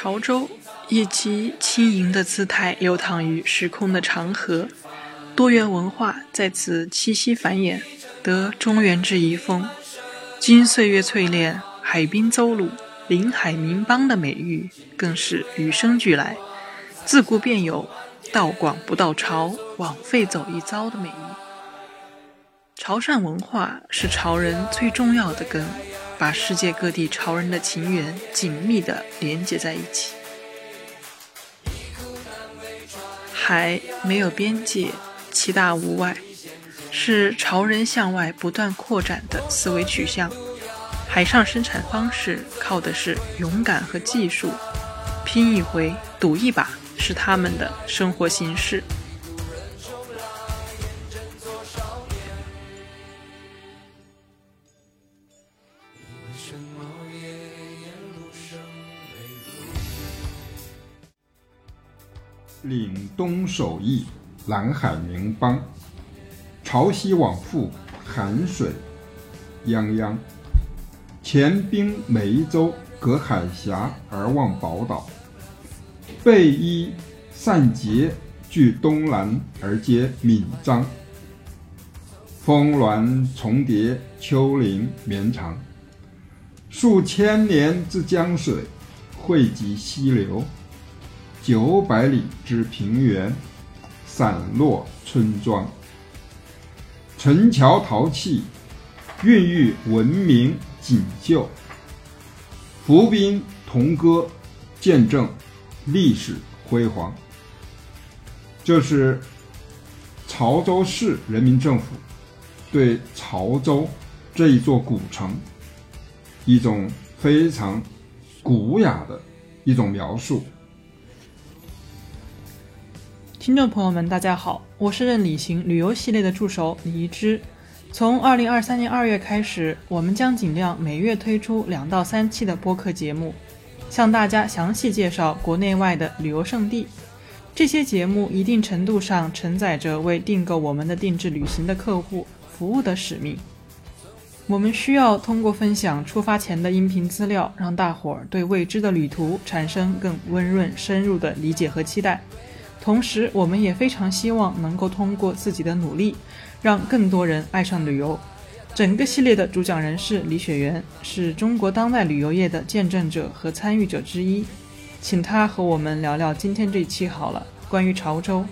潮州以其轻盈的姿态流淌于时空的长河，多元文化在此栖息繁衍，得中原之遗风。经岁月淬炼，海滨邹鲁、临海名邦的美誉更是与生俱来。自古便有“道广不到潮，枉费走一遭”的美誉。潮汕文化是潮人最重要的根。把世界各地潮人的情缘紧密地连接在一起。海没有边界，其大无外，是潮人向外不断扩展的思维取向。海上生产方式靠的是勇敢和技术，拼一回，赌一把，是他们的生活形式。岭东首义，南海名邦，潮汐往复，寒水泱泱。前兵梅州，隔海峡而望宝岛。背依散结，据东南而接闽漳。峰峦重叠，丘陵绵长。数千年之江水，汇集溪流。九百里之平原，散落村庄，陈桥陶器，孕育文明锦绣；浮冰铜戈，见证历史辉煌。这是潮州市人民政府对潮州这一座古城一种非常古雅的一种描述。听众朋友们，大家好，我是任旅行旅游系列的助手李一之。从二零二三年二月开始，我们将尽量每月推出两到三期的播客节目，向大家详细介绍国内外的旅游胜地。这些节目一定程度上承载着为订购我们的定制旅行的客户服务的使命。我们需要通过分享出发前的音频资料，让大伙儿对未知的旅途产生更温润、深入的理解和期待。同时，我们也非常希望能够通过自己的努力，让更多人爱上旅游。整个系列的主讲人是李雪原，是中国当代旅游业的见证者和参与者之一，请他和我们聊聊今天这一期好了，关于潮州。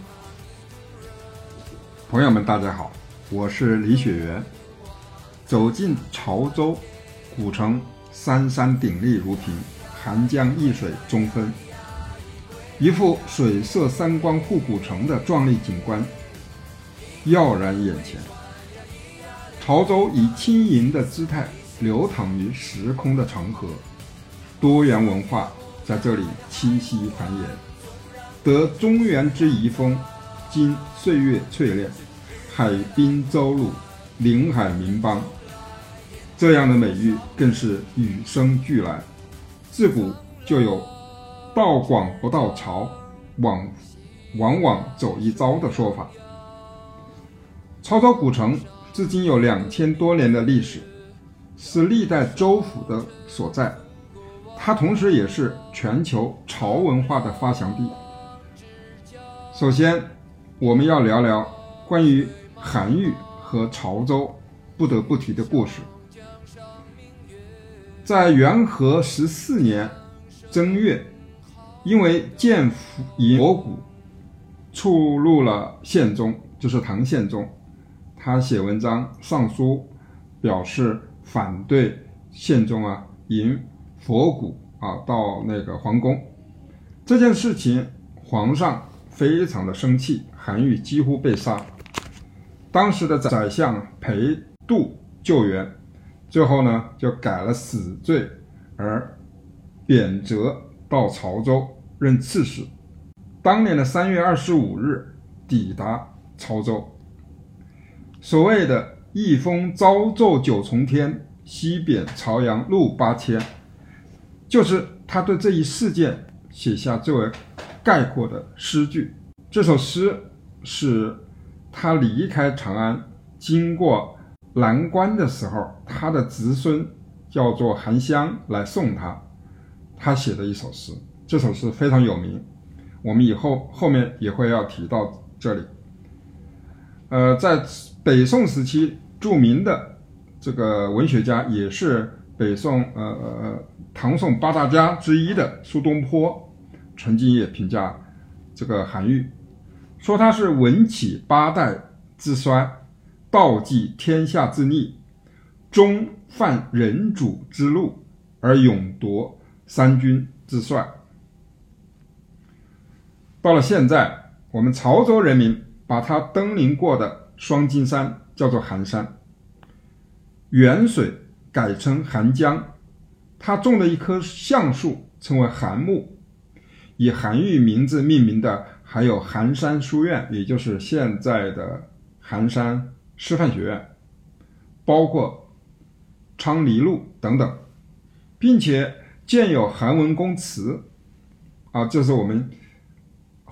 朋友们，大家好，我是李雪原。走进潮州古城，山山鼎立如屏，寒江一水中分。一幅水色三光护古城的壮丽景观耀然眼前。潮州以轻盈的姿态流淌于时空的长河，多元文化在这里栖息繁衍，得中原之遗风，经岁月淬炼，海滨邹鲁，临海名邦，这样的美誉更是与生俱来，自古就有。道广不到潮，往往往走一遭的说法。潮州古城至今有两千多年的历史，是历代州府的所在。它同时也是全球潮文化的发祥地。首先，我们要聊聊关于韩愈和潮州不得不提的故事。在元和十四年正月。因为建佛骨触怒了宪宗，就是唐宪宗，他写文章上书，表示反对宪宗啊迎佛骨啊到那个皇宫。这件事情，皇上非常的生气，韩愈几乎被杀。当时的宰相裴度救援，最后呢就改了死罪，而贬谪到潮州。任刺史，当年的三月二十五日抵达潮州。所谓的“一封朝奏九重天，西贬朝阳路八千”，就是他对这一事件写下最为概括的诗句。这首诗是他离开长安，经过南关的时候，他的侄孙叫做韩湘来送他，他写的一首诗。这首诗非常有名，我们以后后面也会要提到这里。呃，在北宋时期，著名的这个文学家，也是北宋呃呃唐宋八大家之一的苏东坡，曾经也评价这个韩愈，说他是文起八代之衰，道济天下之逆，终犯人主之路，而勇夺三军之帅。到了现在，我们潮州人民。把他登临过的双金山叫做寒山，沅水改称寒江，他种的一棵橡树称为寒木，以韩愈名字命名的还有寒山书院，也就是现在的寒山师范学院，包括昌黎路等等，并且建有韩文公祠，啊，这是我们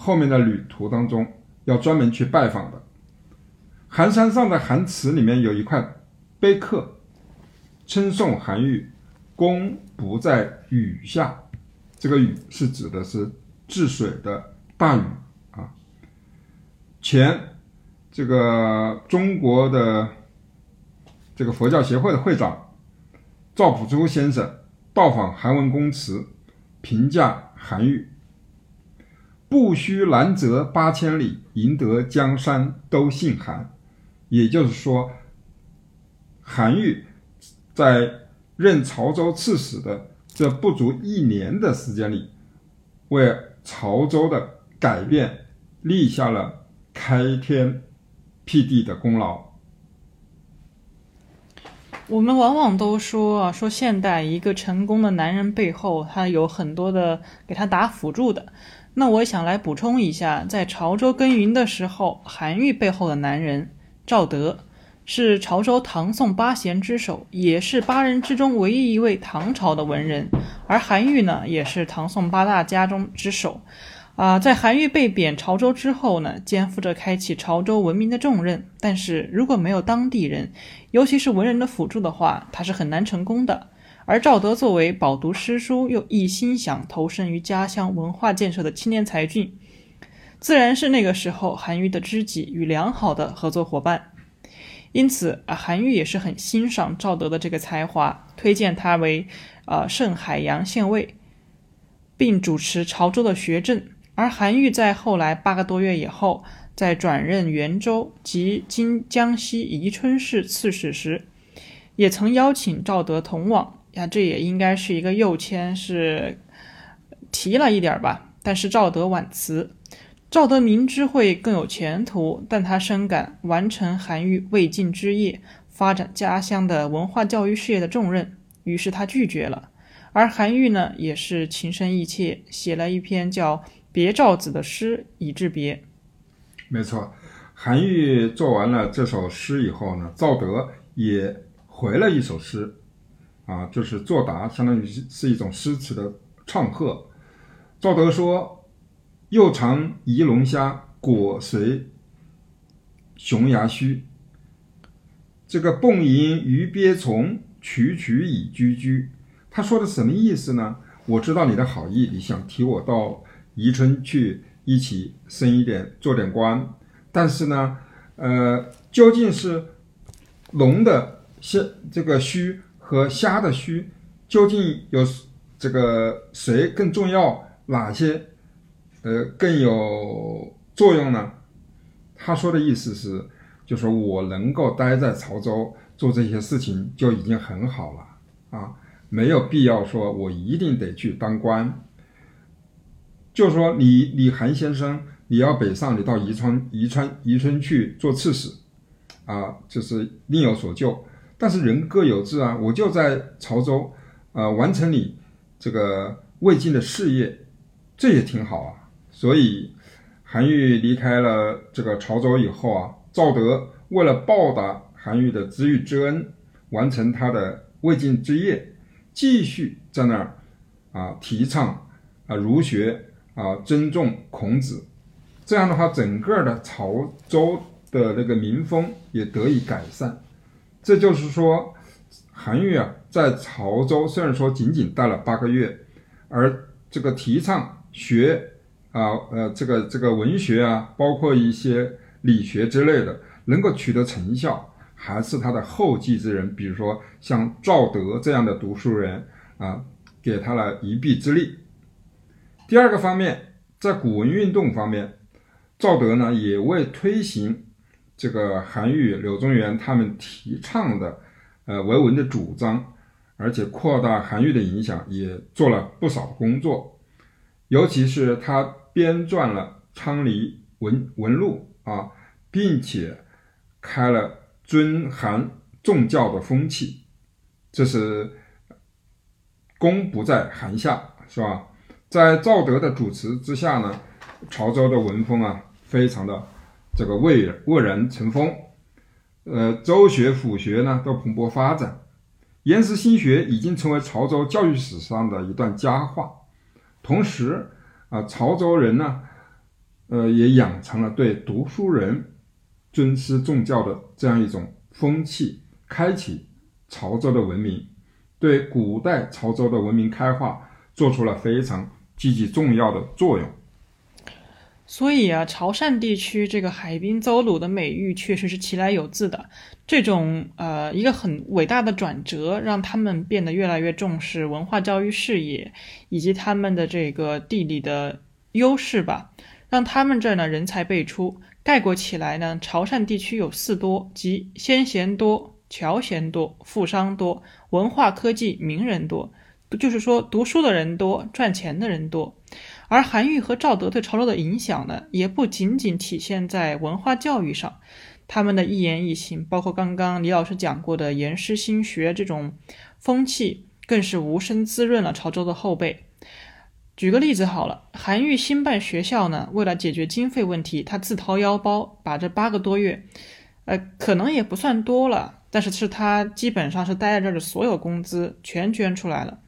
后面的旅途当中。要专门去拜访的，寒山上的寒祠里面有一块碑刻，称颂韩愈功不在禹下，这个禹是指的是治水的大禹啊。前这个中国的这个佛教协会的会长赵朴初先生到访韩文公祠，评价韩愈。不须南泽八千里，赢得江山都姓韩。也就是说，韩愈在任潮州刺史的这不足一年的时间里，为潮州的改变立下了开天辟地的功劳。我们往往都说啊，说现代一个成功的男人背后，他有很多的给他打辅助的。那我想来补充一下，在潮州耕耘的时候，韩愈背后的男人赵德是潮州唐宋八贤之首，也是八人之中唯一一位唐朝的文人。而韩愈呢，也是唐宋八大家中之首。啊，在韩愈被贬潮州之后呢，肩负着开启潮州文明的重任。但是如果没有当地人，尤其是文人的辅助的话，他是很难成功的。而赵德作为饱读诗书又一心想投身于家乡文化建设的青年才俊，自然是那个时候韩愈的知己与良好的合作伙伴。因此啊，韩愈也是很欣赏赵德的这个才华，推荐他为呃盛海阳县尉，并主持潮州的学政。而韩愈在后来八个多月以后，在转任元州及今江西宜春市刺史时，也曾邀请赵德同往。呀，这也应该是一个右迁，是提了一点吧。但是赵德婉辞，赵德明知会更有前途，但他深感完成韩愈未尽之业，发展家乡的文化教育事业的重任，于是他拒绝了。而韩愈呢，也是情深意切，写了一篇叫《别赵子》的诗以致别。没错，韩愈做完了这首诗以后呢，赵德也回了一首诗。啊，就是作答，相当于是是一种诗词的唱和。赵德说：“又尝仪龙虾，果随熊牙须。这个蹦吟鱼鳖虫，曲曲蚁居居。”他说的什么意思呢？我知道你的好意，你想提我到宜春去一起升一点，做点官。但是呢，呃，究竟是龙的须这个须？和虾的须究竟有这个谁更重要？哪些呃更有作用呢？他说的意思是，就说我能够待在潮州做这些事情就已经很好了啊，没有必要说我一定得去当官。就说你你韩先生，你要北上，你到宜川宜川宜春去做刺史啊，就是另有所救。但是人各有志啊，我就在潮州，呃，完成你这个未尽的事业，这也挺好啊。所以韩愈离开了这个潮州以后啊，赵德为了报答韩愈的知遇之恩，完成他的未尽之业，继续在那儿啊提倡啊儒学啊尊重孔子，这样的话，整个的潮州的那个民风也得以改善。这就是说，韩愈啊，在潮州虽然说仅仅待了八个月，而这个提倡学啊呃这个这个文学啊，包括一些理学之类的，能够取得成效，还是他的后继之人，比如说像赵德这样的读书人啊，给他了一臂之力。第二个方面，在古文运动方面，赵德呢也为推行这个韩愈、柳宗元他们提倡的呃文文的主张，而且扩大韩愈的影响，也做了不少工作。尤其是他编撰了《昌黎文文录》啊，并且开了尊韩重教的风气，这是功不在韩下，是吧？在赵德的主持之下呢，潮州的文风啊，非常的这个蔚蔚然成风，呃，州学府学呢都蓬勃发展，颜氏心学已经成为潮州教育史上的一段佳话。同时啊，潮州人呢，呃，也养成了对读书人尊师重教的这样一种风气，开启潮州的文明，对古代潮州的文明开化做出了非常。积极重要的作用，所以啊，潮汕地区这个海滨邹鲁的美誉确实是其来有自的。这种呃一个很伟大的转折，让他们变得越来越重视文化教育事业，以及他们的这个地理的优势吧，让他们这儿呢人才辈出。概括起来呢，潮汕地区有四多，即先贤多、侨贤多、富商多、文化科技名人多。就是说，读书的人多，赚钱的人多，而韩愈和赵德对潮州的影响呢，也不仅仅体现在文化教育上，他们的一言一行，包括刚刚李老师讲过的严师心学这种风气，更是无声滋润了潮州的后辈。举个例子好了，韩愈新办学校呢，为了解决经费问题，他自掏腰包，把这八个多月，呃，可能也不算多了。但是是他基本上是待在这儿的所有工资全捐出来了，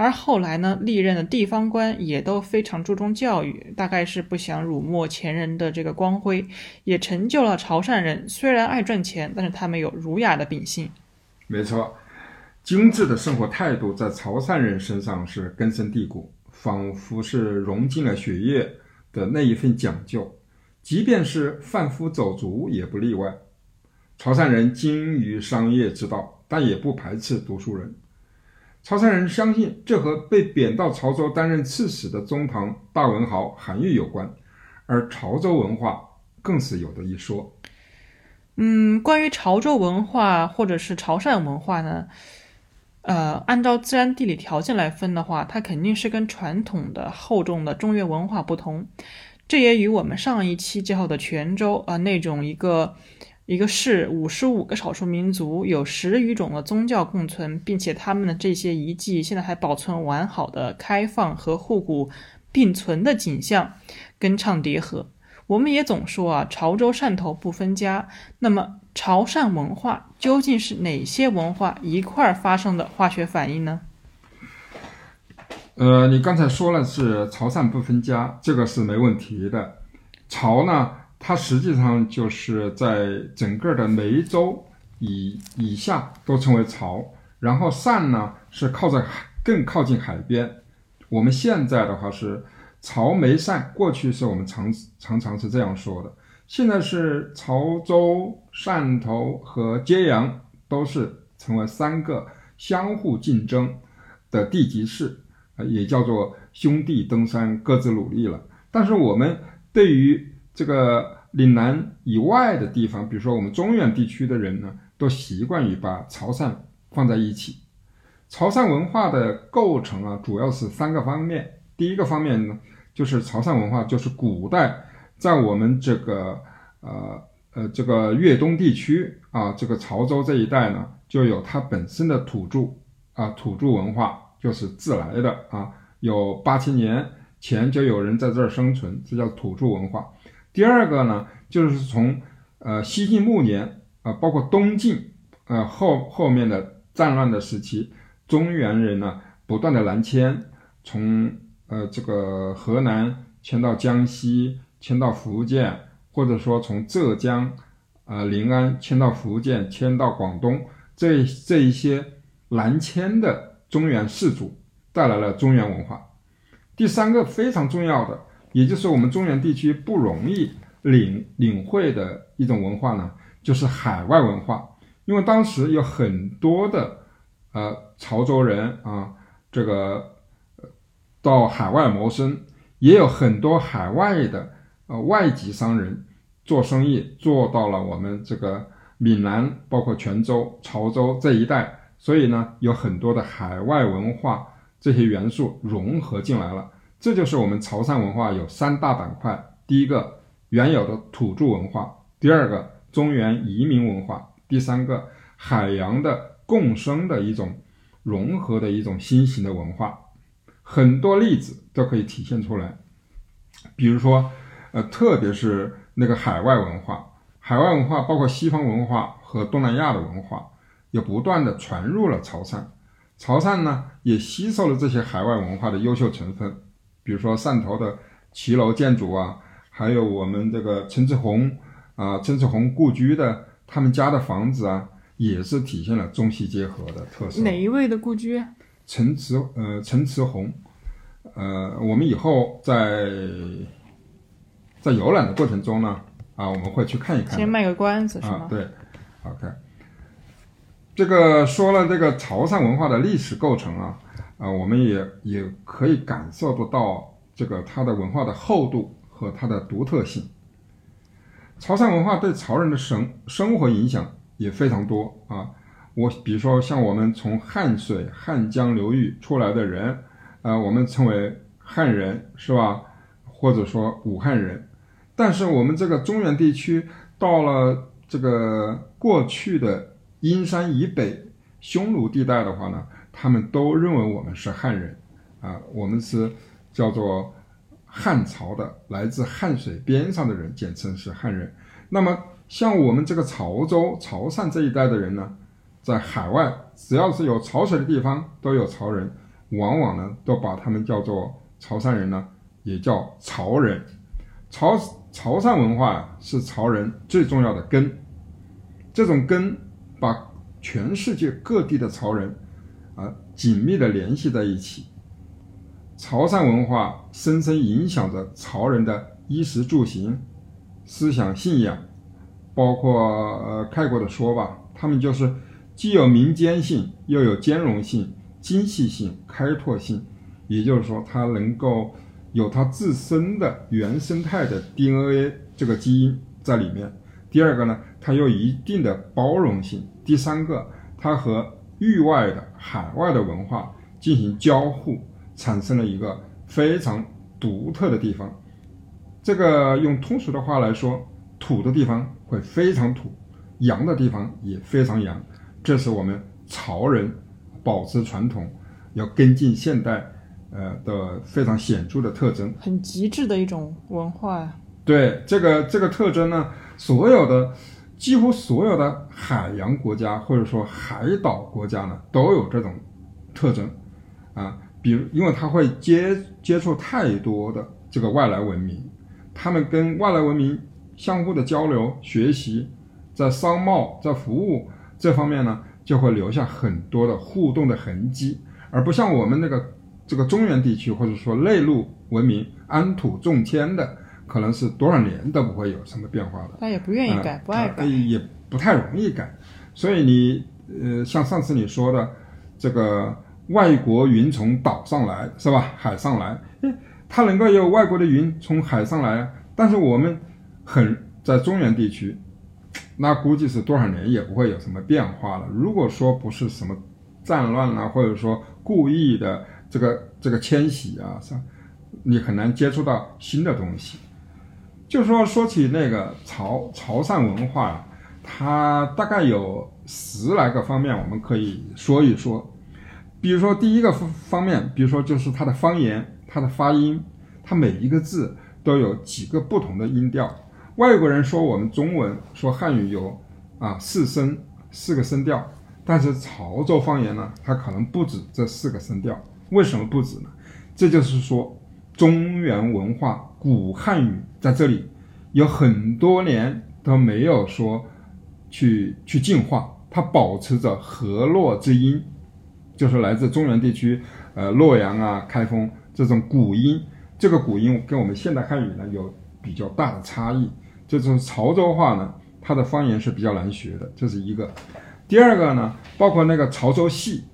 而后来呢，历任的地方官也都非常注重教育，大概是不想辱没前人的这个光辉，也成就了潮汕人虽然爱赚钱，但是他们有儒雅的秉性。没错，精致的生活态度在潮汕人身上是根深蒂固，仿佛是融进了血液的那一份讲究，即便是贩夫走卒也不例外。潮汕人精于商业之道，但也不排斥读书人。潮汕人相信这和被贬到潮州担任刺史的中唐大文豪韩愈有关，而潮州文化更是有的一说。嗯，关于潮州文化或者是潮汕文化呢？呃，按照自然地理条件来分的话，它肯定是跟传统的厚重的中原文化不同。这也与我们上一期介绍的泉州啊那种一个。一个市五十五个少数民族，有十余种的宗教共存，并且他们的这些遗迹现在还保存完好的开放和互古并存的景象，跟唱叠合。我们也总说啊，潮州汕头不分家。那么潮汕文化究竟是哪些文化一块儿发生的化学反应呢？呃，你刚才说了是潮汕不分家，这个是没问题的。潮呢？它实际上就是在整个的梅州以以下都称为潮，然后汕呢是靠在更靠近海边。我们现在的话是潮梅汕，过去是我们常常常是这样说的，现在是潮州、汕头和揭阳都是成为三个相互竞争的地级市，也叫做兄弟登山各自努力了。但是我们对于这个岭南以外的地方，比如说我们中原地区的人呢，都习惯于把潮汕放在一起。潮汕文化的构成啊，主要是三个方面。第一个方面呢，就是潮汕文化就是古代在我们这个呃呃这个粤东地区啊，这个潮州这一带呢，就有它本身的土著啊土著文化，就是自来的啊，有八千年前就有人在这儿生存，这叫土著文化。第二个呢，就是从呃西晋末年啊，包括东晋呃后后面的战乱的时期，中原人呢不断的南迁，从呃这个河南迁到江西，迁到福建，或者说从浙江啊临安迁到福建，迁到广东，这这一些南迁的中原士族带来了中原文化。第三个非常重要的，也就是我们中原地区不容易领领会的一种文化呢，就是海外文化。因为当时有很多的呃潮州人啊，这个到海外谋生，也有很多海外的呃外籍商人做生意做到了我们这个闽南，包括泉州、潮州这一带。所以呢，有很多的海外文化这些元素融合进来了，这就是我们潮汕文化有三大板块：第一个原有的土著文化，第二个中原移民文化，第三个海洋的共生的一种融合的一种新型的文化。很多例子都可以体现出来，比如说，呃，特别是那个海外文化，海外文化包括西方文化和东南亚的文化。也不断的传入了潮汕，潮汕呢也吸收了这些海外文化的优秀成分，比如说汕头的骑楼建筑啊，还有我们这个陈志宏啊，陈志宏故居的他们家的房子啊，也是体现了中西结合的特色。哪一位的故居？陈慈呃陈慈宏，呃，我们以后在在游览的过程中呢，啊，我们会去看一看。先卖个关子是吗？对，OK。这个说了这个潮汕文化的历史构成啊，啊，我们也也可以感受得到这个它的文化的厚度和它的独特性。潮汕文化对潮人的生生活影响也非常多啊。我比如说像我们从汉水、汉江流域出来的人，啊，我们称为汉人是吧？或者说武汉人。但是我们这个中原地区到了这个过去的。阴山以北匈奴地带的话呢，他们都认为我们是汉人，啊，我们是叫做汉朝的，来自汉水边上的人，简称是汉人。那么像我们这个潮州、潮汕这一带的人呢，在海外只要是有潮水的地方都有潮人，往往呢都把他们叫做潮汕人呢，也叫潮人。潮潮汕文化是潮人最重要的根，这种根。把全世界各地的潮人紧密的联系在一起，潮汕文化深深影响着潮人的衣食住行、思想信仰，包括呃概括的说吧，他们就是既有民间性，又有兼容性、精细性、开拓性，也就是说，它能够有它自身的原生态的 DNA 这个基因在里面。第二个呢？它有一定的包容性。第三个，它和域外的海外的文化进行交互，产生了一个非常独特的地方。这个用通俗的话来说，土的地方会非常土，洋的地方也非常洋。这是我们潮人保持传统，要跟进现代，呃的非常显著的特征。很极致的一种文化。对这个这个特征呢，所有的。几乎所有的海洋国家或者说海岛国家呢，都有这种特征啊。比如，因为它会接接触太多的这个外来文明，他们跟外来文明相互的交流、学习，在商贸、在服务这方面呢，就会留下很多的互动的痕迹，而不像我们那个这个中原地区或者说内陆文明安土重迁的。可能是多少年都不会有什么变化的，他也不愿意改，不爱改，也不太容易改。所以你呃，像上次你说的这个外国云从岛上来是吧？海上来，哎，它能够有外国的云从海上来，但是我们很在中原地区，那估计是多少年也不会有什么变化了。如果说不是什么战乱啊，或者说故意的这个这个迁徙啊，是，你很难接触到新的东西。就说说起那个潮潮汕文化，它大概有十来个方面，我们可以说一说。比如说第一个方面，比如说就是它的方言，它的发音，它每一个字都有几个不同的音调。外国人说我们中文说汉语有啊四声四个声调，但是潮州方言呢，它可能不止这四个声调。为什么不止呢？这就是说。中原文化古汉语在这里有很多年都没有说去去进化，它保持着河洛之音，就是来自中原地区，呃，洛阳啊、开封这种古音，这个古音跟我们现代汉语呢有比较大的差异。这种潮州话呢，它的方言是比较难学的，这是一个。第二个呢，包括那个潮州戏，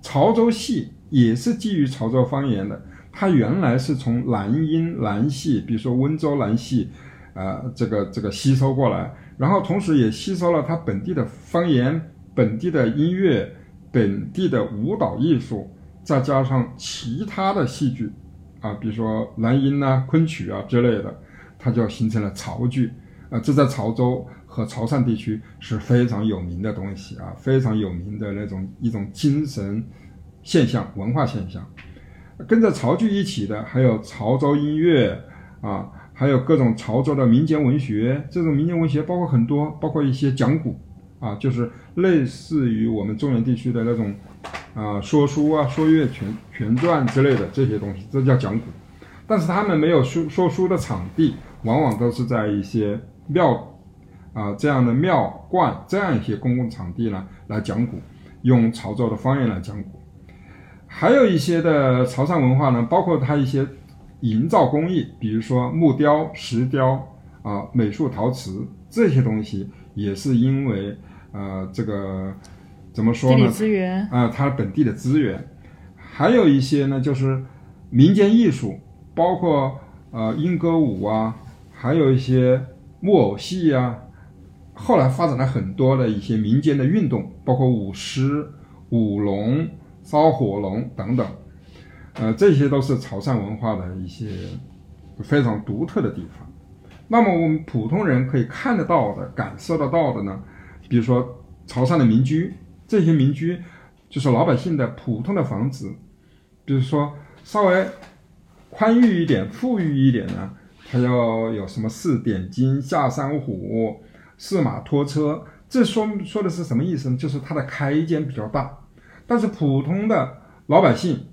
潮州戏也是基于潮州方言的。它原来是从南音南戏，比如说温州南戏，呃，这个这个吸收过来，然后同时也吸收了它本地的方言、本地的音乐、本地的舞蹈艺术，再加上其他的戏剧，啊，比如说南音呐、昆曲啊之类的，它就形成了潮剧。啊，这在潮州和潮汕地区是非常有名的东西啊，非常有名的那种一种精神现象、文化现象。跟着潮剧一起的，还有潮州音乐啊，还有各种潮州的民间文学。这种民间文学包括很多，包括一些讲古啊，就是类似于我们中原地区的那种啊说书啊、说乐全全传之类的这些东西，这叫讲古。但是他们没有书说书的场地，往往都是在一些庙啊这样的庙观这样一些公共场地呢来讲古，用潮州的方言来讲古。还有一些的潮汕文化呢，包括它一些营造工艺，比如说木雕、石雕啊、美术陶瓷这些东西，也是因为呃这个怎么说呢？资源啊，它本地的资源。还有一些呢，就是民间艺术，包括呃莺歌舞啊，还有一些木偶戏啊。后来发展了很多的一些民间的运动，包括舞狮、舞龙。烧火龙等等，呃，这些都是潮汕文化的一些非常独特的地方。那么我们普通人可以看得到的、感受得到的呢？比如说潮汕的民居，这些民居就是老百姓的普通的房子，比如说稍微宽裕一点、富裕一点呢，它要有什么四点金、下山虎、四马拖车，这说说的是什么意思呢？就是它的开间比较大。但是普通的老百姓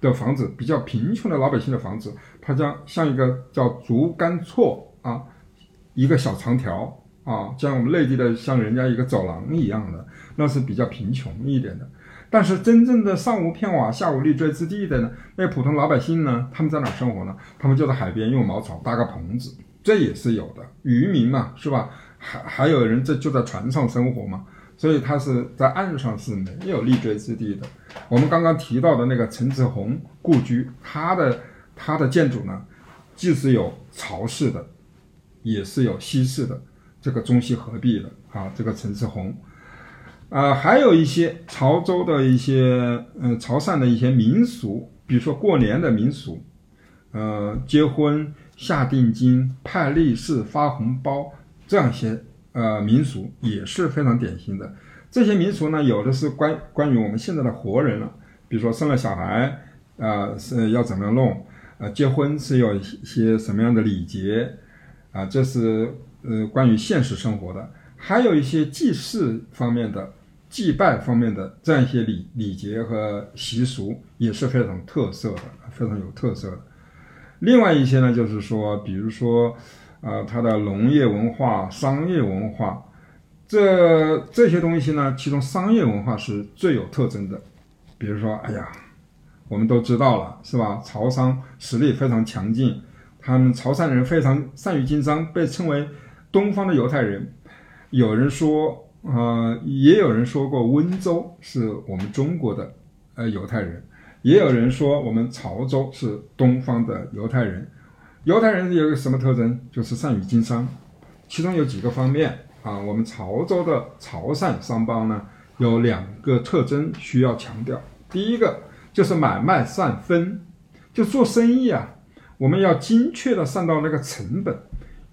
的房子，比较贫穷的老百姓的房子，它将像一个叫竹竿错啊，一个小长条啊，像我们内地的像人家一个走廊一样的，那是比较贫穷一点的。但是真正的上无片瓦，下无立锥之地的呢，那普通老百姓呢，他们在哪生活呢？他们就在海边用茅草搭个棚子，这也是有的。渔民嘛，是吧？还还有人这就在船上生活嘛。所以它是在岸上是没有立锥之地的。我们刚刚提到的那个陈子鸿故居，它的它的建筑呢，既是有潮式的，也是有西式的，这个中西合璧的啊。这个陈子鸿，啊，还有一些潮州的一些嗯潮汕的一些民俗，比如说过年的民俗，呃，结婚下定金、派利是、发红包这样一些。呃，民俗也是非常典型的。这些民俗呢，有的是关关于我们现在的活人了，比如说生了小孩，啊是要怎么样弄，呃，结婚是有一些什么样的礼节，啊，这是呃关于现实生活的。还有一些祭祀方面的、祭拜方面的这样一些礼礼节和习俗，也是非常特色的，非常有特色的。另外一些呢，就是说，比如说。啊，它的农业文化、商业文化，这这些东西呢，其中商业文化是最有特征的。比如说，哎呀，我们都知道了，是吧？潮商实力非常强劲，他们潮汕人非常善于经商，被称为东方的犹太人。有人说，呃，也有人说过温州是我们中国的呃犹太人，也有人说我们潮州是东方的犹太人。犹太人有个什么特征？就是善于经商，其中有几个方面啊。我们潮州的潮汕商帮呢，有两个特征需要强调。第一个就是买卖善分，就做生意啊，我们要精确的算到那个成本，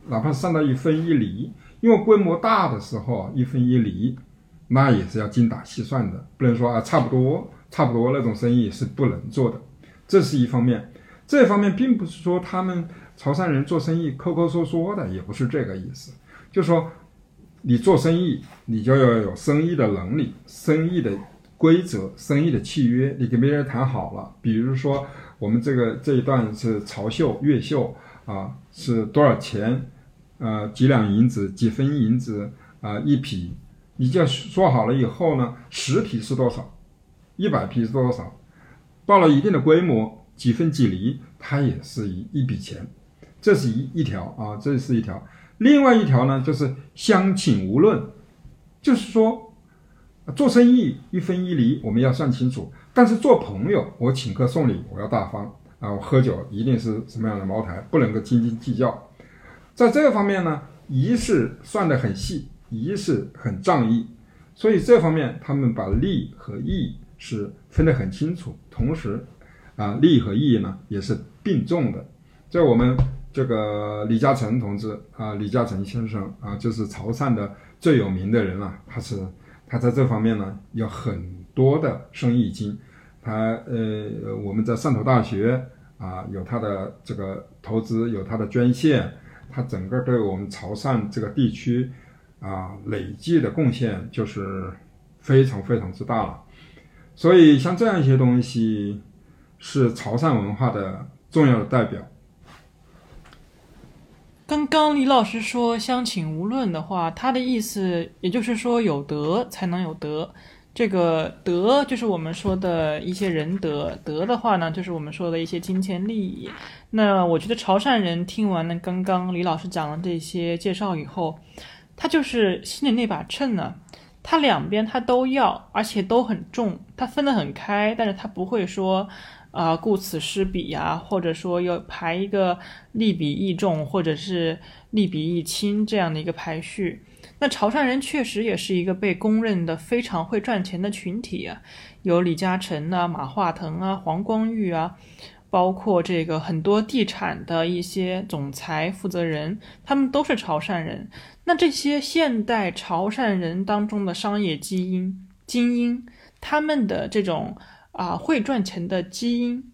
哪怕算到一分一厘，因为规模大的时候，一分一厘，那也是要精打细算的，不能说啊差不多差不多那种生意是不能做的，这是一方面。这方面并不是说他们潮汕人做生意抠抠缩缩的，也不是这个意思。就说你做生意，你就要有生意的能力、生意的规则、生意的契约，你跟别人谈好了。比如说，我们这个这一段是潮绣、越绣啊，是多少钱？呃，几两银子、几分银子啊？一匹，你就说好了以后呢，十匹是多少？一百匹是多少？到了一定的规模。几分几厘，它也是一一笔钱。这是一一条啊，这是一条。另外一条呢，就是相请无论，就是说做生意一分一厘我们要算清楚，但是做朋友，我请客送礼，我要大方啊，我喝酒一定是什么样的茅台，不能够斤斤计较。在这方面呢，仪式算得很细，仪式很仗义，所以这方面他们把利和义是分得很清楚，同时啊，利和义呢也是并重的，在我们。这个李嘉诚同志啊，李嘉诚先生啊，就是潮汕的最有名的人了。他是他在这方面呢有很多的生意经。他呃，我们在汕头大学啊有他的这个投资，有他的捐献，他整个对我们潮汕这个地区啊累计的贡献就是非常非常之大了。所以像这样一些东西是潮汕文化的重要的代表。刚刚李老师说“相请无论”的话，他的意思也就是说有德才能有德。这个德就是我们说的一些仁德，德的话呢，就是我们说的一些金钱利益。那我觉得潮汕人听完了刚刚李老师讲了这些介绍以后，他就是心里那把秤呢，他两边他都要，而且都很重，他分得很开，但是他不会说。啊，顾此失彼呀，或者说要排一个利比义重，或者是利比义轻这样的一个排序。那潮汕人确实也是一个被公认的非常会赚钱的群体啊，有李嘉诚啊、马化腾啊、黄光裕啊，包括这个很多地产的一些总裁负责人，他们都是潮汕人。那这些现代潮汕人当中的商业基因精英，他们的这种。啊，会赚钱的基因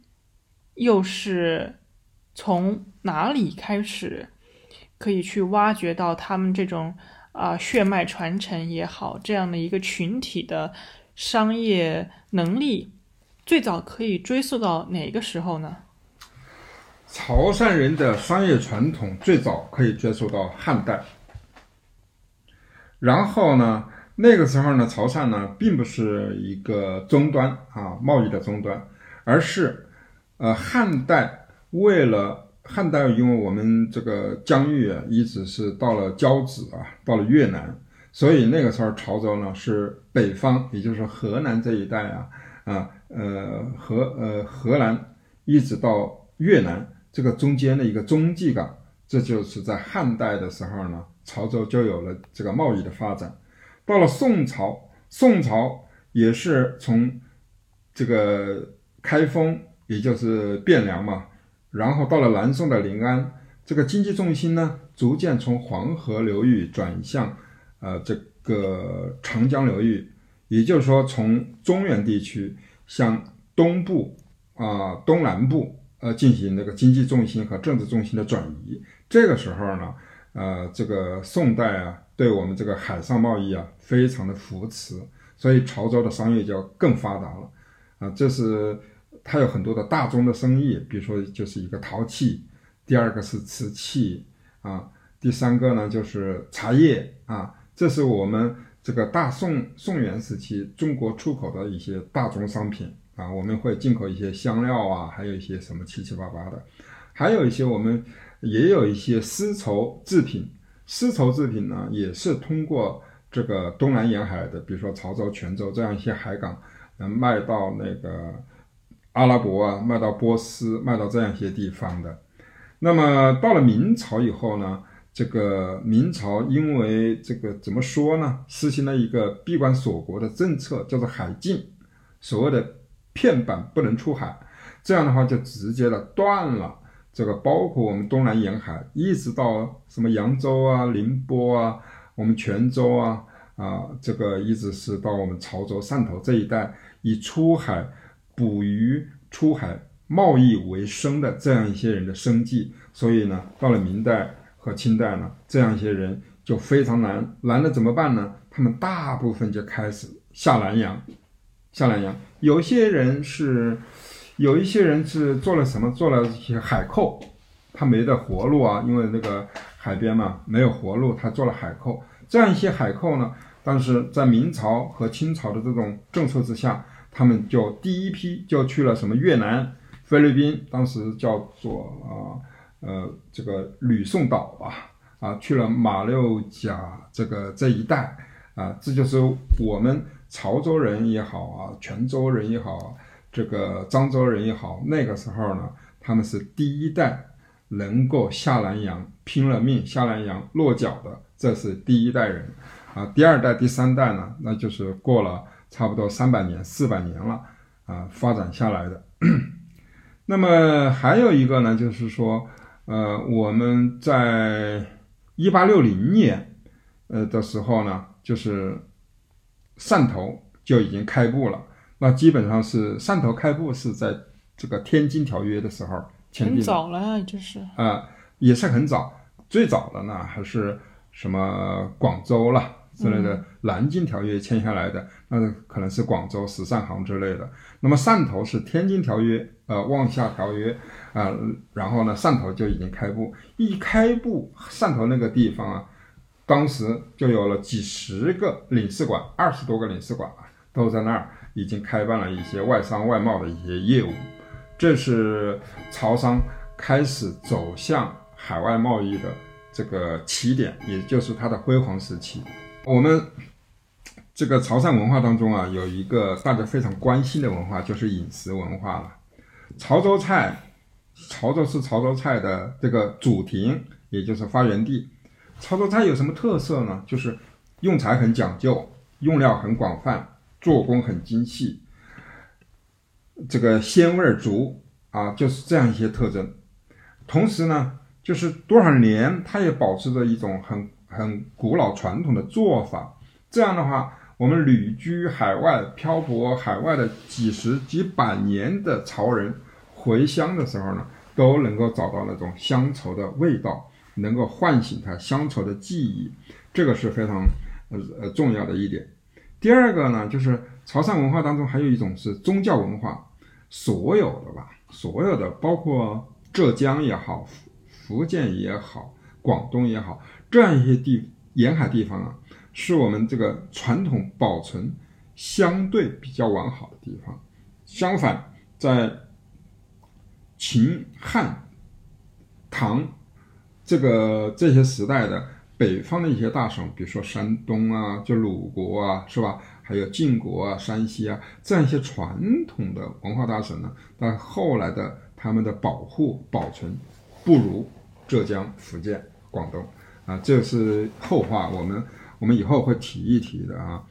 又是从哪里开始可以去挖掘到他们这种啊血脉传承也好，这样的一个群体的商业能力，最早可以追溯到哪个时候呢？潮汕人的商业传统最早可以追溯到汉代，然后呢？那个时候呢，潮汕呢并不是一个终端啊，贸易的终端，而是，呃，汉代为了汉代，因为我们这个疆域啊，一直是到了交趾啊，到了越南，所以那个时候潮州呢是北方，也就是河南这一带啊，啊，呃，河呃河南一直到越南这个中间的一个中继港，这就是在汉代的时候呢，潮州就有了这个贸易的发展。到了宋朝，宋朝也是从这个开封，也就是汴梁嘛，然后到了南宋的临安，这个经济重心呢，逐渐从黄河流域转向，呃，这个长江流域，也就是说，从中原地区向东部啊、东南部呃进行那个经济重心和政治重心的转移。这个时候呢，呃，这个宋代啊。对我们这个海上贸易啊，非常的扶持，所以潮州的商业就更发达了，啊，这是它有很多的大宗的生意，比如说就是一个陶器，第二个是瓷器，啊，第三个呢就是茶叶，啊，这是我们这个大宋宋元时期中国出口的一些大宗商品，啊，我们会进口一些香料啊，还有一些什么七七八八的，还有一些我们也有一些丝绸制品。丝绸制品呢，也是通过这个东南沿海的，比如说潮州、泉州这样一些海港，能，卖到那个阿拉伯啊，卖到波斯，卖到这样一些地方的。那么到了明朝以后呢，这个明朝因为这个怎么说呢，实行了一个闭关锁国的政策，叫做海禁，所谓的片板不能出海，这样的话就直接的断了。这个包括我们东南沿海，一直到什么扬州啊、宁波啊、我们泉州啊啊，这个一直是到我们潮州、汕头这一带，以出海捕鱼、出海贸易为生的这样一些人的生计。所以呢，到了明代和清代呢，这样一些人就非常难，难了怎么办呢？他们大部分就开始下南洋，下南洋，有些人是。有一些人是做了什么？做了一些海寇，他没得活路啊，因为那个海边嘛没有活路，他做了海寇。这样一些海寇呢，但是在明朝和清朝的这种政策之下，他们就第一批就去了什么越南，菲律宾当时叫做啊呃这个吕宋岛吧，啊去了马六甲这个这一带啊，这就是我们潮州人也好啊，泉州人也好，这个漳州人也好，那个时候呢，他们是第一代能够下南洋拼了命下南洋落脚的，这是第一代人啊，第二代、第三代呢，那就是过了差不多三百年、四百年了啊，发展下来的。那么还有一个呢，就是说，呃，我们在一八六零年，呃的时候呢，就是汕头就已经开埠了。那基本上是汕头开埠是在这个《天津条约》的时候签订很。早了呀，就是啊、也是很早，最早的呢还是什么广州啦之类的，南京条约签下来的，那可能是广州十三行之类的。那么汕头是天津条约，呃，望厦条约啊、然后呢，汕头就已经开埠，一开埠，汕头那个地方啊，当时就有了几十个领事馆，二十多个领事馆啊，都在那儿已经开办了一些外商外贸的一些业务。这是潮商开始走向海外贸易的这个起点，也就是它的辉煌时期。我们这个潮汕文化当中啊，有一个大家非常关心的文化，就是饮食文化了。潮州菜，潮州是潮州菜的这个主庭，也就是发源地。潮州菜有什么特色呢？就是用材很讲究，用料很广泛，做工很精细，这个鲜味儿足啊，就是这样一些特征。同时呢，就是多少年它也保持着一种很很古老传统的做法。这样的话，我们旅居海外、漂泊海外的几十几百年的潮人回乡的时候呢，都能够找到那种乡愁的味道，能够唤醒他乡愁的记忆，这个是非常呃呃重要的一点。第二个呢，就是潮汕文化当中还有一种是宗教文化，所有的吧，所有的包括浙江也好，福福建也好，广东也好，这样一些地沿海地方啊，是我们这个传统保存相对比较完好的地方。相反，在秦汉、唐这个这些时代的北方的一些大省，比如说山东啊，就鲁国啊，是吧？还有晋国啊、山西啊，这样一些传统的文化大省呢，但后来的他们的保护保存不如浙江、福建、广东啊，这是后话，我们我们以后会提一提的啊。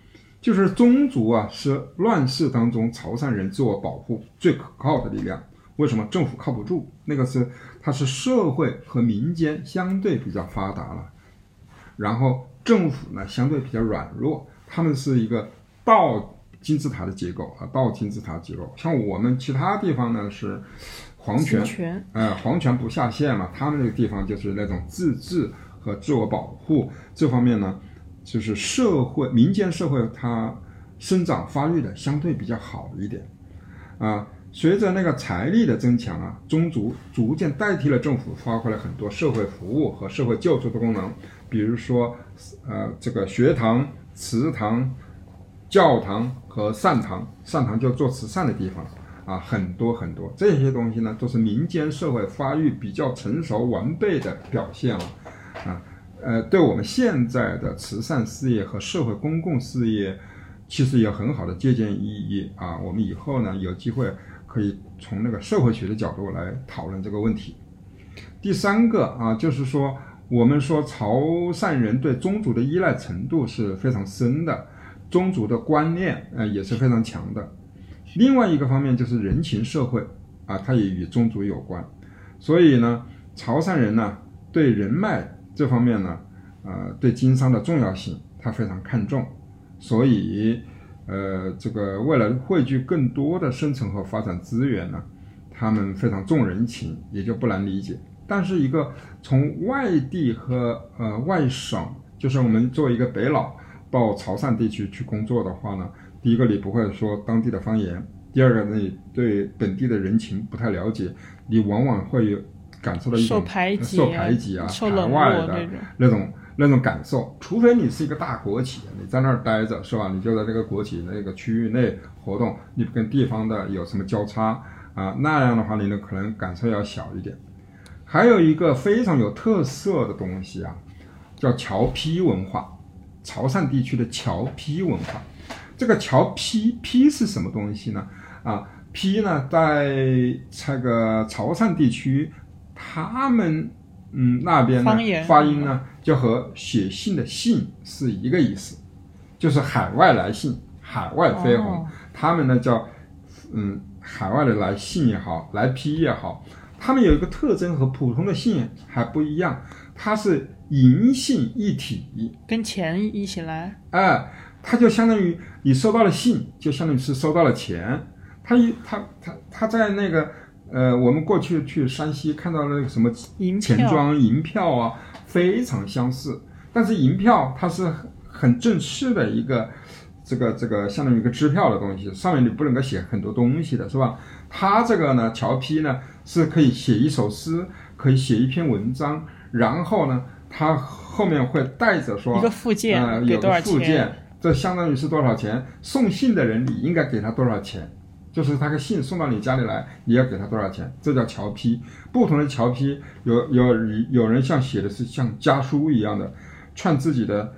就是宗族啊，是乱世当中潮汕人自我保护最可靠的力量。为什么政府靠不住？那个是它是社会和民间相对比较发达了，然后政府呢相对比较软弱，他们是一个倒金字塔的结构啊，倒金字塔结构。像我们其他地方呢是皇权，权，呃，皇权不下线嘛，他们那个地方就是那种自治和自我保护这方面呢，就是社会民间社会它生长发育的相对比较好一点，啊，随着那个财力的增强啊，宗族逐渐代替了政府，发挥了很多社会服务和社会救助的功能，比如说，呃，这个学堂、祠堂、教堂和善堂，善堂就做慈善的地方。啊，很多很多这些东西呢，都是民间社会发育比较成熟完备的表现了，啊，呃，对我们现在的慈善事业和社会公共事业，其实有很好的借鉴意义啊。我们以后呢，有机会可以从那个社会学的角度来讨论这个问题。第三个啊，就是说，我们说潮汕人对宗族的依赖程度是非常深的，宗族的观念呃也是非常强的。另外一个方面就是人情社会啊，它也与宗族有关，所以呢，潮汕人呢对人脉这方面呢，呃，对经商的重要性他非常看重，所以呃，这个为了汇聚更多的生存和发展资源呢，他们非常重人情，也就不难理解。但是一个从外地和呃外省，就是我们作为一个北佬到潮汕地区去工作的话呢。第一个，你不会说当地的方言；第二个，你对本地的人情不太了解，你往往会有感受到一种受排挤受排挤啊、排受冷外的那种。那种那种感受。除非你是一个大国企，你在那儿待着是吧？你就在这个国企那个区域内活动，你跟地方的有什么交叉啊，那样的话你呢可能感受要小一点。还有一个非常有特色的东西啊，叫侨批文化，潮汕地区的侨批文化。这个侨批批是什么东西呢？啊，批呢，在这个潮汕地区，他们嗯那边发音呢，就和写信的信是一个意思，就是海外来信、海外飞鸿。哦他们呢叫嗯海外的来信也好，来批也好，他们有一个特征和普通的信还不一样，它是银信一体。跟钱一起来，哎，它就相当于你收到了信，就相当于是收到了钱。它一它它它在那个呃，我们过去去山西看到那个什么银钱庄银票啊，非常相似。但是银票它是很很正式的一个这个这个相当于一个支票的东西，上面你不能够写很多东西的是吧？他这个呢，乔批呢是可以写一首诗，可以写一篇文章，然后呢，他后面会带着说一个附件、呃，有多少个附件，这相当于是多少钱？送信的人你应该给他多少钱？就是他个信送到你家里来，你要给他多少钱？这叫乔批。不同的乔批，有有有人像写的是像家书一样的，串自己的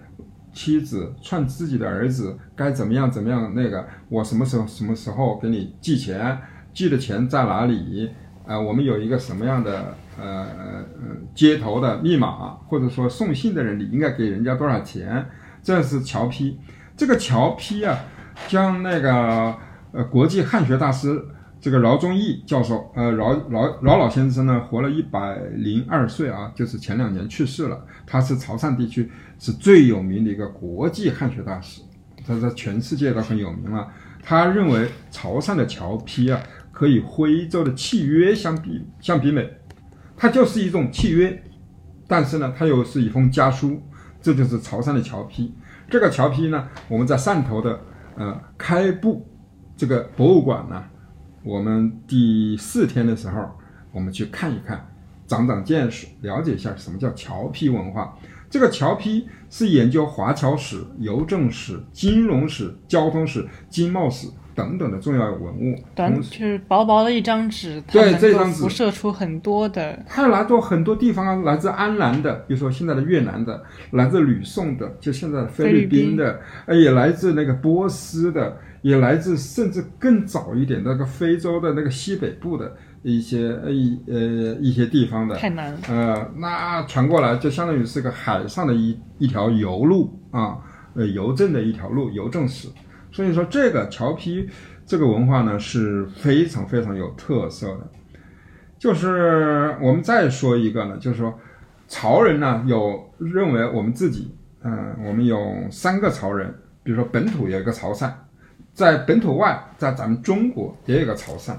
妻子，串自己的儿子，该怎么样怎么样那个，我什么时候什么时候给你寄钱，寄的钱在哪里？呃，我们有一个什么样的呃呃接头的密码，或者说送信的人你应该给人家多少钱？这是桥批。这个桥批啊，将那个呃国际汉学大师这个饶宗颐教授，呃饶饶饶老先生呢，活了一百零二岁啊，就是前两年去世了。他是潮汕地区是最有名的一个国际汉学大师，他在全世界都很有名了。他认为潮汕的侨批啊，可以徽州的契约相比相比美，它就是一种契约，但是呢，它又是一封家书，这就是潮汕的侨批。这个侨批呢，我们在汕头的呃开埠这个博物馆呢，我们第四天的时候，我们去看一看，长长见识，了解一下什么叫侨批文化。这个侨批是研究华侨史、邮政史、金融史、交通史、经贸史等等的重要文物。短就是薄薄的一张纸，对这张纸辐射出很多的它来自很多地方啊，来自安南的，比如说现在的越南的，来自吕宋的，就现在的菲律宾的，呃也来自那个波斯的，也来自甚至更早一点那个非洲的那个西北部的一些呃一呃一些地方的，太难了。呃，那传过来就相当于是个海上的一一条邮路啊，呃，邮政的一条路，邮政史。所以说，这个侨批这个文化呢是非常非常有特色的。就是我们再说一个呢，就是说潮人呢有认为我们自己，嗯、我们有三个潮人，比如说本土有一个潮汕，在本土外，在咱们中国也有一个潮汕，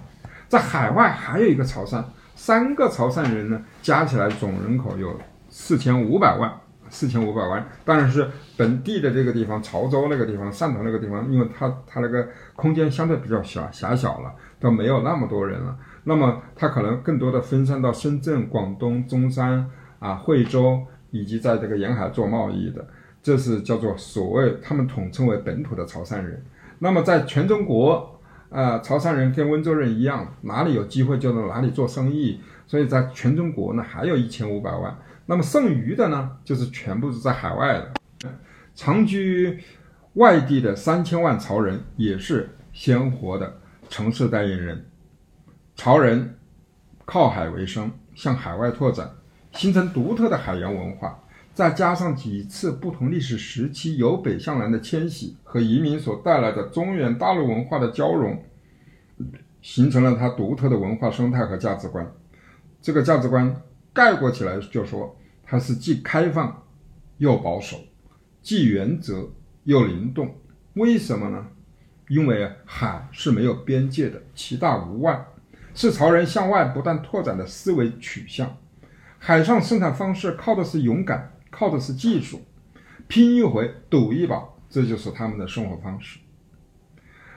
在海外还有一个潮汕，三个潮汕人呢加起来总人口有四千五百万，四千五百万，当然是本地的这个地方，潮州那个地方，汕头那个地方，因为它它那个空间相对比较小狭小了，都没有那么多人了。那么它可能更多的分散到深圳、广东、中山啊、惠州，以及在这个沿海做贸易的，这是叫做所谓他们统称为本土的潮汕人。那么在全中国，啊，潮汕人跟温州人一样，哪里有机会就到哪里做生意，所以在全中国呢还有一千五百万。那么剩余的呢，就是全部是在海外的，长居外地的三千万潮人也是鲜活的城市代言人。潮人靠海为生，向海外拓展，形成独特的海洋文化。再加上几次不同历史时期由北向南的迁徙和移民所带来的中原大陆文化的交融，形成了它独特的文化生态和价值观。这个价值观概括起来就说，它是既开放又保守，既原则又灵动。为什么呢？因为海是没有边界的，其大无外，是潮人向外不断拓展的思维取向。海上生产方式靠的是勇敢，靠的是技术，拼一回赌一把，这就是他们的生活方式。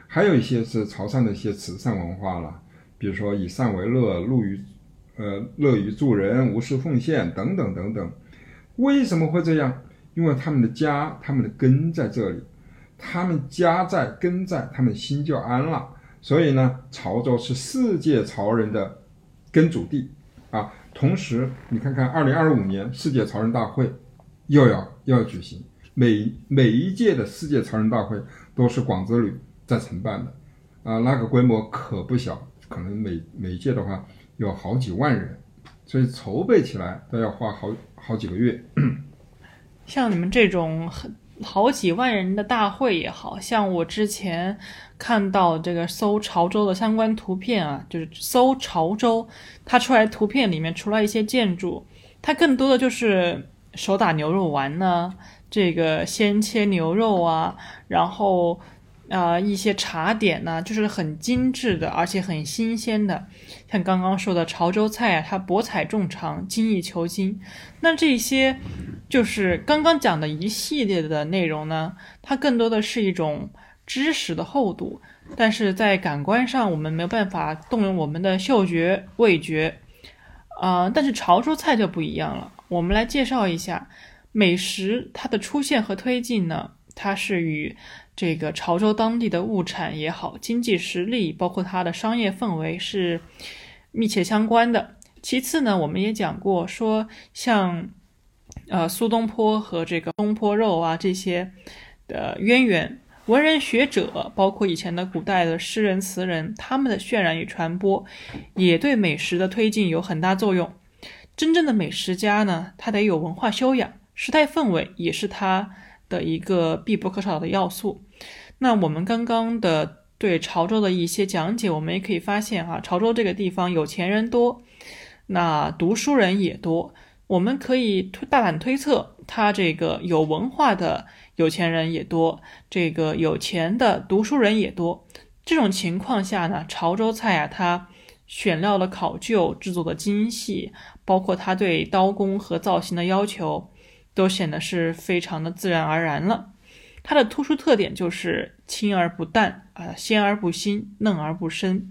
还有一些是潮汕的一些慈善文化了，比如说以善为乐，乐于呃乐于助人，无私奉献等等等等。为什么会这样？因为他们的家，他们的根在这里，他们家在根在，他们心就安了。所以呢，潮州是世界潮人的根祖地啊。同时，你看看二零二五年世界潮人大会又要又要举行，每每一届的世界潮人大会都是广之旅在承办的。啊，那个规模可不小，可能每每一届的话有好几万人，所以筹备起来都要花好好几个月。像你们这种很好几万人的大会也好像我之前看到这个搜潮州的相关图片啊，就是搜潮州，它出来图片里面除了一些建筑，它更多的就是手打牛肉丸呢，这个鲜切牛肉啊，然后啊一些茶点呢，就是很精致的，而且很新鲜的。像刚刚说的潮州菜啊，它博采众长，精益求精。那这些就是刚刚讲的一系列的内容呢，它更多的是一种知识的厚度，但是在感官上我们没有办法动用我们的嗅觉、味觉，啊，但是潮州菜就不一样了。我们来介绍一下美食它的出现和推进呢，它是与这个潮州当地的物产也好、经济实力，包括它的商业氛围是密切相关的。其次呢，我们也讲过说，像呃苏东坡和这个东坡肉啊这些的渊源，文人学者，包括以前的古代的诗人词人，他们的渲染与传播，也对美食的推进有很大作用。真正的美食家呢，他得有文化修养，时代氛围也是他的一个必不可少的要素。那我们刚刚的对潮州的一些讲解，我们也可以发现啊，潮州这个地方有钱人多。那读书人也多，我们可以推大胆推测，他这个有文化的有钱人也多，这个有钱的读书人也多。这种情况下呢，潮州菜啊，它选料的考究、制作的精细，包括它对刀工和造型的要求，都显得是非常的自然而然了。它的突出特点就是清而不淡啊，鲜而不腥，嫩而不生，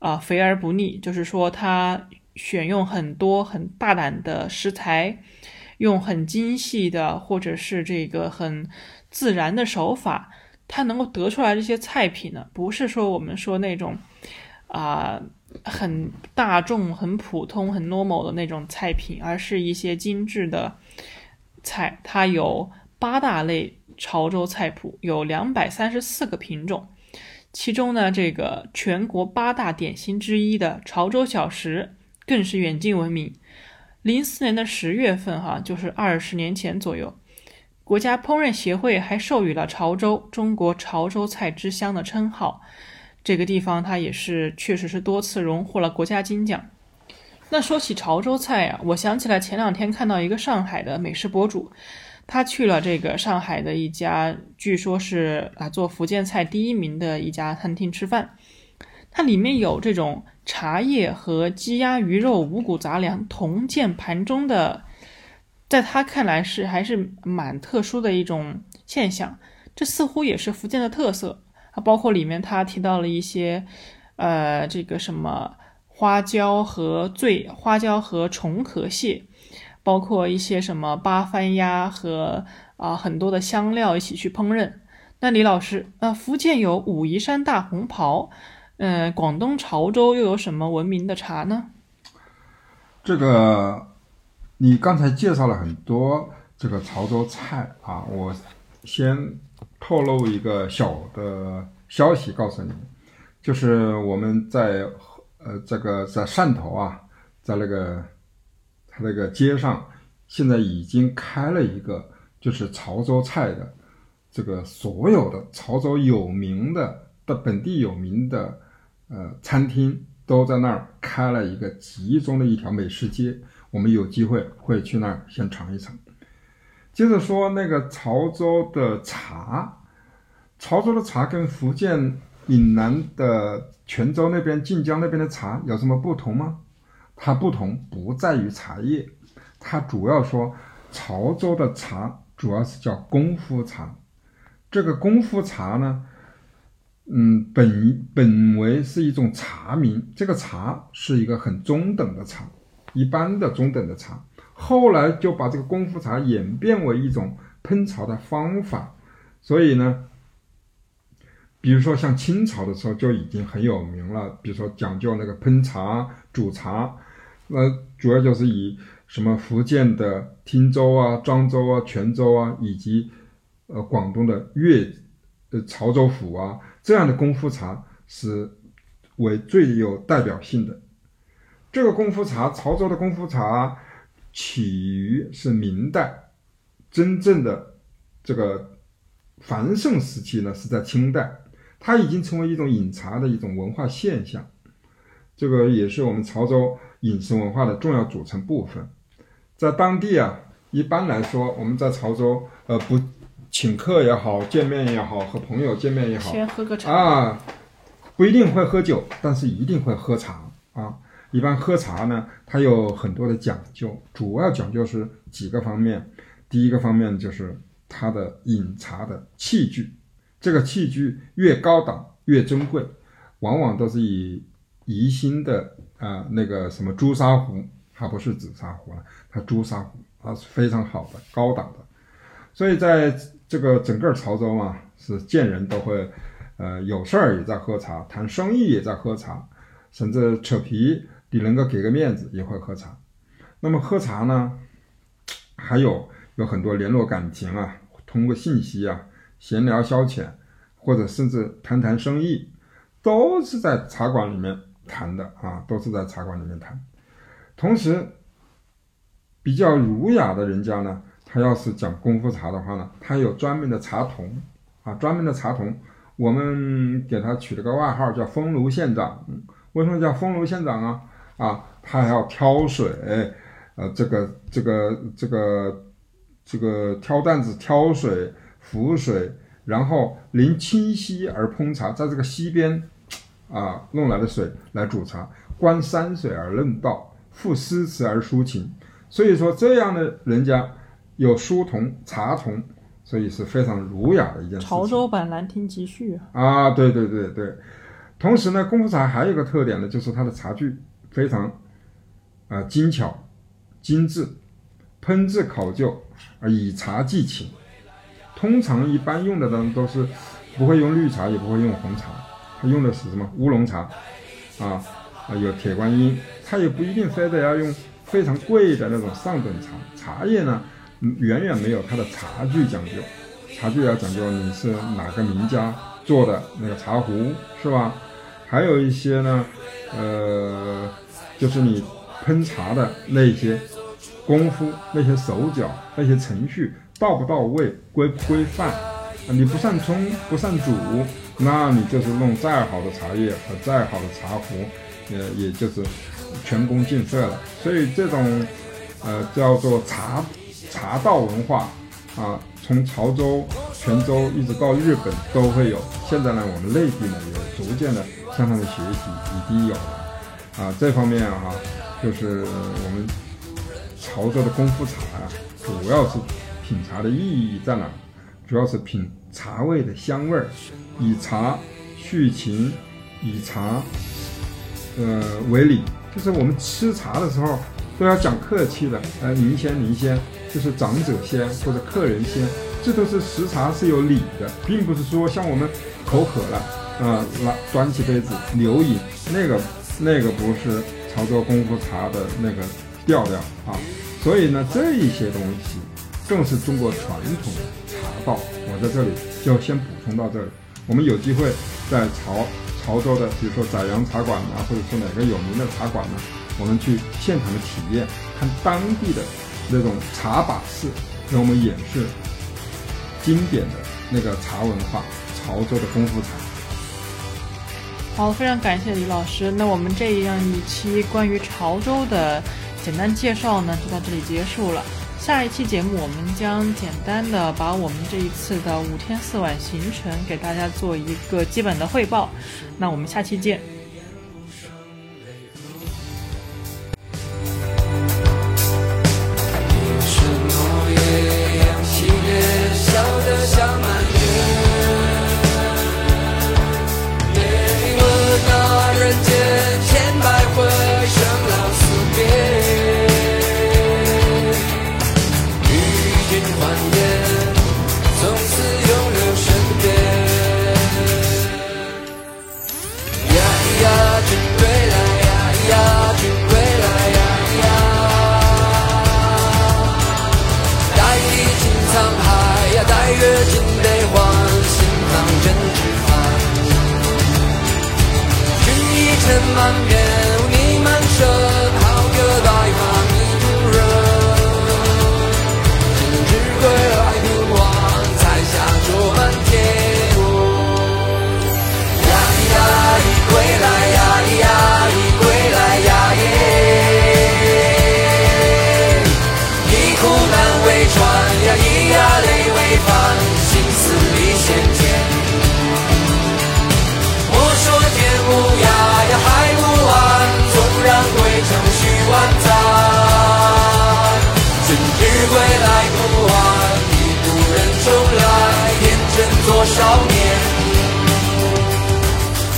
啊，肥而不腻，就是说它。选用很多很大胆的食材，用很精细的或者是这个很自然的手法，它能够得出来这些菜品呢，不是说我们说那种啊很大众、很普通、很 normal 的那种菜品，而是一些精致的菜。它有八大类潮州菜谱，有两百三十四个品种，其中呢，这个全国八大点心之一的潮州小食。更是远近闻名。零四年的十月份，哈，就是二十年前左右，国家烹饪协会还授予了潮州“中国潮州菜之乡”的称号。这个地方，它也是确实是多次荣获了国家金奖。那说起潮州菜啊，我想起来前两天看到一个上海的美食博主，他去了这个上海的一家，据说是啊做福建菜第一名的一家餐厅吃饭，它里面有这种。茶叶和鸡鸭鱼肉五谷杂粮同见盘中的，在他看来是还是蛮特殊的一种现象。这似乎也是福建的特色啊。包括里面他提到了一些，呃，这个什么花椒和醉花椒和重壳蟹，包括一些什么八番鸭和啊很多的香料一起去烹饪。那李老师，呃，福建有武夷山大红袍。嗯，广东潮州又有什么闻名的茶呢？这个你刚才介绍了很多这个潮州菜啊，我先透露一个小的消息告诉你，就是我们在呃这个在汕头啊，在那个它那个街上，现在已经开了一个就是潮州菜的这个所有的潮州有名的的本地有名的。呃，餐厅都在那儿开了一个集中的一条美食街，我们有机会会去那儿先尝一尝。接着说那个潮州的茶，潮州的茶跟福建闽南的泉州那边、晋江那边的茶有什么不同吗？它不同不在于茶叶，它主要说潮州的茶主要是叫功夫茶，这个功夫茶呢。嗯，本本为是一种茶名，这个茶是一个很中等的茶，一般的中等的茶。后来就把这个功夫茶演变为一种烹茶的方法，所以呢，比如说像清朝的时候就已经很有名了，比如说讲究那个烹茶、煮茶，那主要就是以什么福建的汀州啊、漳州啊、泉州啊，以及呃广东的粤呃潮州府啊这样的功夫茶是为最有代表性的。这个功夫茶，潮州的功夫茶起于是明代，真正的这个繁盛时期呢是在清代。它已经成为一种饮茶的一种文化现象，这个也是我们潮州饮食文化的重要组成部分。在当地啊，一般来说，我们在潮州，呃，不请客也好，见面也好，和朋友见面也好，先喝个茶啊，不一定会喝酒，但是一定会喝茶啊。一般喝茶呢，它有很多的讲究，主要讲究是几个方面。第一个方面就是它的饮茶的器具。这个器具越高档越珍贵，往往都是以宜兴的啊那个什么朱砂壶，它不是紫砂壶了，它朱砂壶，它是非常好的高档的。所以在这个整个潮州嘛，是见人都会，呃有事儿也在喝茶，谈生意也在喝茶，甚至扯皮你能够给个面子也会喝茶。那么喝茶呢，还有有很多联络感情啊，通过信息啊。闲聊消遣，或者甚至谈谈生意，都是在茶馆里面谈的啊，都是在茶馆里面谈。同时，比较儒雅的人家呢，他要是讲功夫茶的话呢，他有专门的茶童啊，专门的茶童，我们给他取了个外号叫风炉县长。为什么叫风炉县长啊？啊，他还要挑水，呃，这个这个这个这个挑担子挑水。浮水，然后临清溪而烹茶，在这个溪边，啊，弄来的水来煮茶，观山水而论道，赋诗词而抒情。所以说，这样的人家有书童、茶童，所以是非常儒雅的一件事情。潮州版《兰亭集序》啊，对对对对。同时呢，功夫茶还有一个特点呢，就是它的茶具非常啊精巧、精致，烹制考究，啊以茶寄情。通常一般用的呢都是不会用绿茶，也不会用红茶，他用的是什么乌龙茶，啊啊有铁观音，他也不一定非得要用非常贵的那种上等茶。茶叶呢，远远没有它的茶具讲究，茶具要讲究你是哪个名家做的那个茶壶是吧？还有一些呢，呃，就是你烹茶的那些功夫、那些手脚、那些程序。到不到位，规不规范？你不善冲，不善煮，那你就是弄再好的茶叶和再好的茶壶，呃，也就是全功尽废了。所以这种，呃，叫做茶茶道文化啊，从潮州、泉州一直到日本都会有。现在呢，我们内地呢也逐渐的向他们学习，已经有了。啊，这方面啊，就是我们潮州的功夫茶啊，主要是。品茶的意义在哪？主要是品茶味的香味儿，以茶叙情，以茶呃为礼。就是我们吃茶的时候都要讲客气的，呃，您先，您先，就是长者先或者客人先，这都是食茶是有礼的，并不是说像我们口渴了啊，拿端起杯子留饮，那个那个不是潮州功夫茶的那个调调啊。所以呢，这一些东西。正是中国传统茶道，我在这里就先补充到这里。我们有机会在潮潮州的，比如说宰阳茶馆啊，或者说哪个有名的茶馆呢，我们去现场的体验，看当地的那种茶把式，给我们演示经典的那个茶文化，潮州的功夫茶。好，非常感谢李老师。那我们这样一期关于潮州的简单介绍呢，就到这里结束了。下一期节目，我们将简单的把我们这一次的五天四晚行程给大家做一个基本的汇报。那我们下期见。千万遍。少年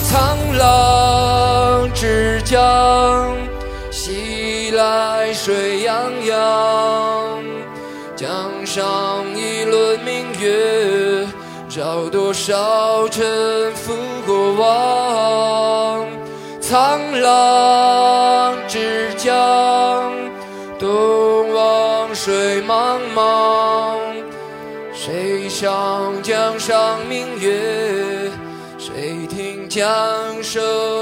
苍狼之江西来水泱泱江上一轮明月照多少沉浮过往。沧浪之江享受。